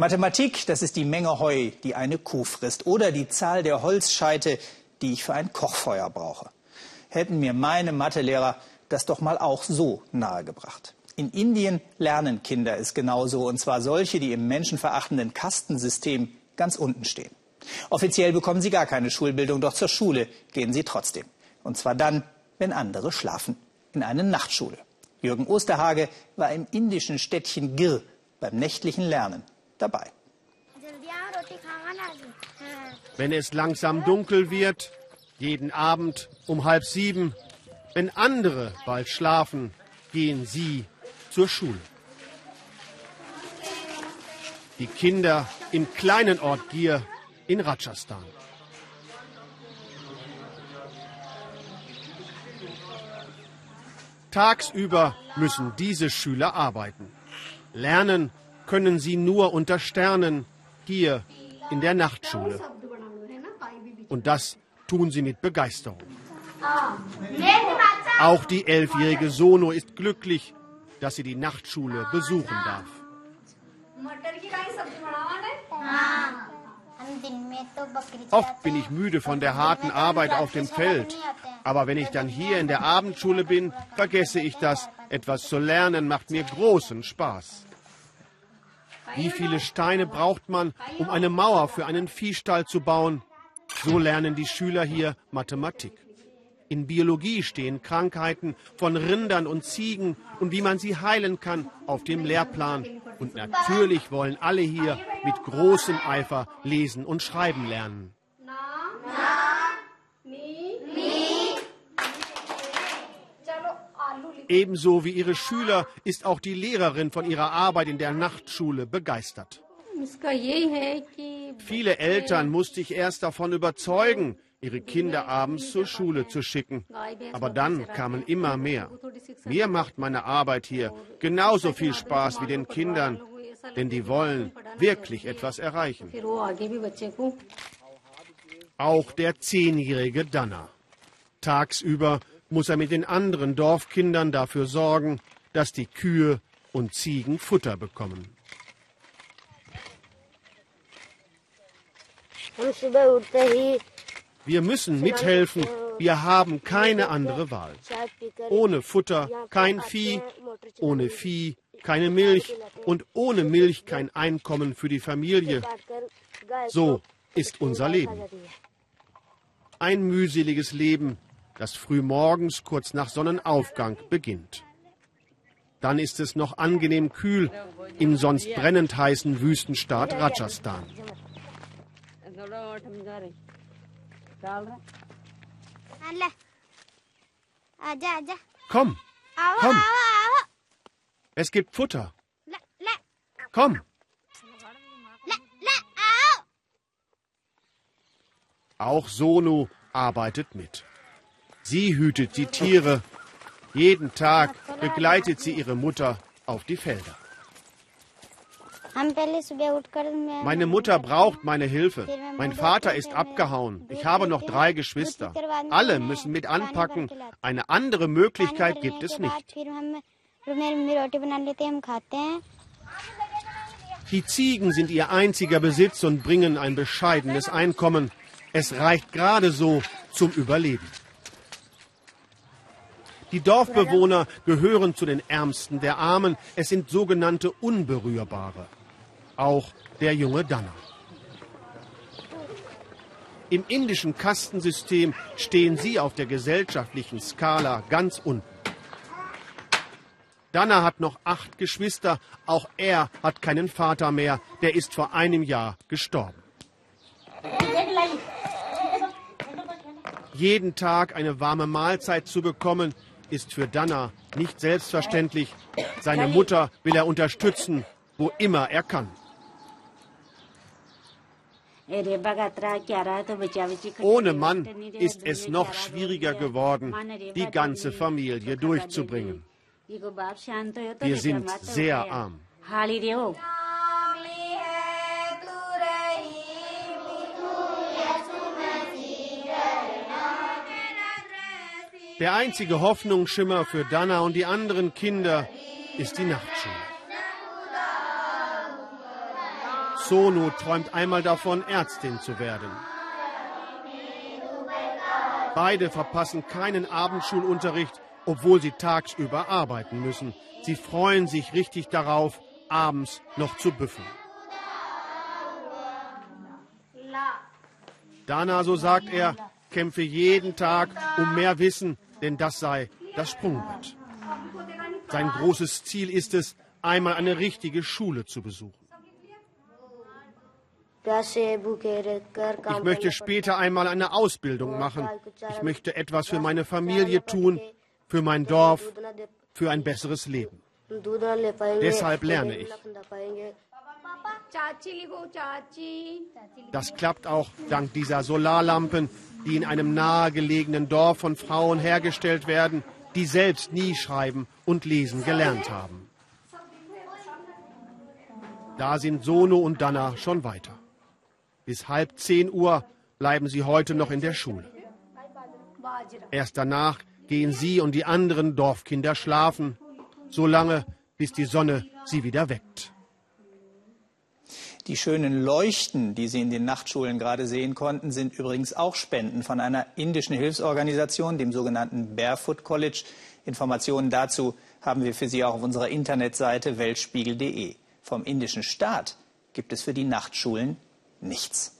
Mathematik, das ist die Menge Heu, die eine Kuh frisst, oder die Zahl der Holzscheite, die ich für ein Kochfeuer brauche. Hätten mir meine Mathelehrer das doch mal auch so nahegebracht. In Indien lernen Kinder es genauso, und zwar solche, die im menschenverachtenden Kastensystem ganz unten stehen. Offiziell bekommen sie gar keine Schulbildung, doch zur Schule gehen sie trotzdem. Und zwar dann, wenn andere schlafen, in eine Nachtschule. Jürgen Osterhage war im indischen Städtchen Gir beim nächtlichen Lernen dabei. Wenn es langsam dunkel wird, jeden Abend um halb sieben, wenn andere bald schlafen, gehen sie zur Schule. Die Kinder im kleinen Ort Gir in Rajasthan. Tagsüber müssen diese Schüler arbeiten. Lernen können sie nur unter Sternen hier in der Nachtschule. Und das tun sie mit Begeisterung. Auch die elfjährige Sono ist glücklich, dass sie die Nachtschule besuchen darf. Oft bin ich müde von der harten Arbeit auf dem Feld. Aber wenn ich dann hier in der Abendschule bin, vergesse ich das. Etwas zu lernen macht mir großen Spaß. Wie viele Steine braucht man, um eine Mauer für einen Viehstall zu bauen? So lernen die Schüler hier Mathematik. In Biologie stehen Krankheiten von Rindern und Ziegen und wie man sie heilen kann auf dem Lehrplan. Und natürlich wollen alle hier mit großem Eifer lesen und schreiben lernen. Ebenso wie ihre Schüler ist auch die Lehrerin von ihrer Arbeit in der Nachtschule begeistert. Viele Eltern musste ich erst davon überzeugen, ihre Kinder abends zur Schule zu schicken. Aber dann kamen immer mehr. Mir macht meine Arbeit hier genauso viel Spaß wie den Kindern, denn die wollen wirklich etwas erreichen. Auch der zehnjährige Danner. Tagsüber muss er mit den anderen Dorfkindern dafür sorgen, dass die Kühe und Ziegen Futter bekommen. Wir müssen mithelfen. Wir haben keine andere Wahl. Ohne Futter kein Vieh, ohne Vieh keine Milch und ohne Milch kein Einkommen für die Familie. So ist unser Leben. Ein mühseliges Leben, das frühmorgens kurz nach Sonnenaufgang beginnt. Dann ist es noch angenehm kühl im sonst brennend heißen Wüstenstaat Rajasthan. Komm, komm. Es gibt Futter. Komm. Auch Sonu arbeitet mit. Sie hütet die Tiere. Jeden Tag begleitet sie ihre Mutter auf die Felder. Meine Mutter braucht meine Hilfe. Mein Vater ist abgehauen. Ich habe noch drei Geschwister. Alle müssen mit anpacken. Eine andere Möglichkeit gibt es nicht. Die Ziegen sind ihr einziger Besitz und bringen ein bescheidenes Einkommen. Es reicht gerade so zum Überleben. Die Dorfbewohner gehören zu den Ärmsten der Armen. Es sind sogenannte Unberührbare. Auch der junge Danner. Im indischen Kastensystem stehen sie auf der gesellschaftlichen Skala ganz unten. Danner hat noch acht Geschwister. Auch er hat keinen Vater mehr. Der ist vor einem Jahr gestorben. Jeden Tag eine warme Mahlzeit zu bekommen, ist für Danner nicht selbstverständlich. Seine Mutter will er unterstützen, wo immer er kann. Ohne Mann ist es noch schwieriger geworden, die ganze Familie durchzubringen. Wir sind sehr arm. Der einzige Hoffnungsschimmer für Dana und die anderen Kinder ist die Nachtschule. Sonu träumt einmal davon, Ärztin zu werden. Beide verpassen keinen Abendschulunterricht, obwohl sie tagsüber arbeiten müssen. Sie freuen sich richtig darauf, abends noch zu büffeln. Dana, so sagt er, kämpfe jeden Tag um mehr Wissen, denn das sei das Sprungbrett. Sein großes Ziel ist es, einmal eine richtige Schule zu besuchen. Ich möchte später einmal eine Ausbildung machen. Ich möchte etwas für meine Familie tun, für mein Dorf, für ein besseres Leben. Deshalb lerne ich. Das klappt auch dank dieser Solarlampen, die in einem nahegelegenen Dorf von Frauen hergestellt werden, die selbst nie schreiben und lesen gelernt haben. Da sind Sono und Dana schon weiter. Bis halb zehn Uhr bleiben sie heute noch in der Schule. Erst danach gehen sie und die anderen Dorfkinder schlafen, so lange, bis die Sonne sie wieder weckt. Die schönen Leuchten, die Sie in den Nachtschulen gerade sehen konnten, sind übrigens auch Spenden von einer indischen Hilfsorganisation, dem sogenannten Barefoot College. Informationen dazu haben wir für Sie auch auf unserer Internetseite weltspiegel.de. Vom indischen Staat gibt es für die Nachtschulen nichts.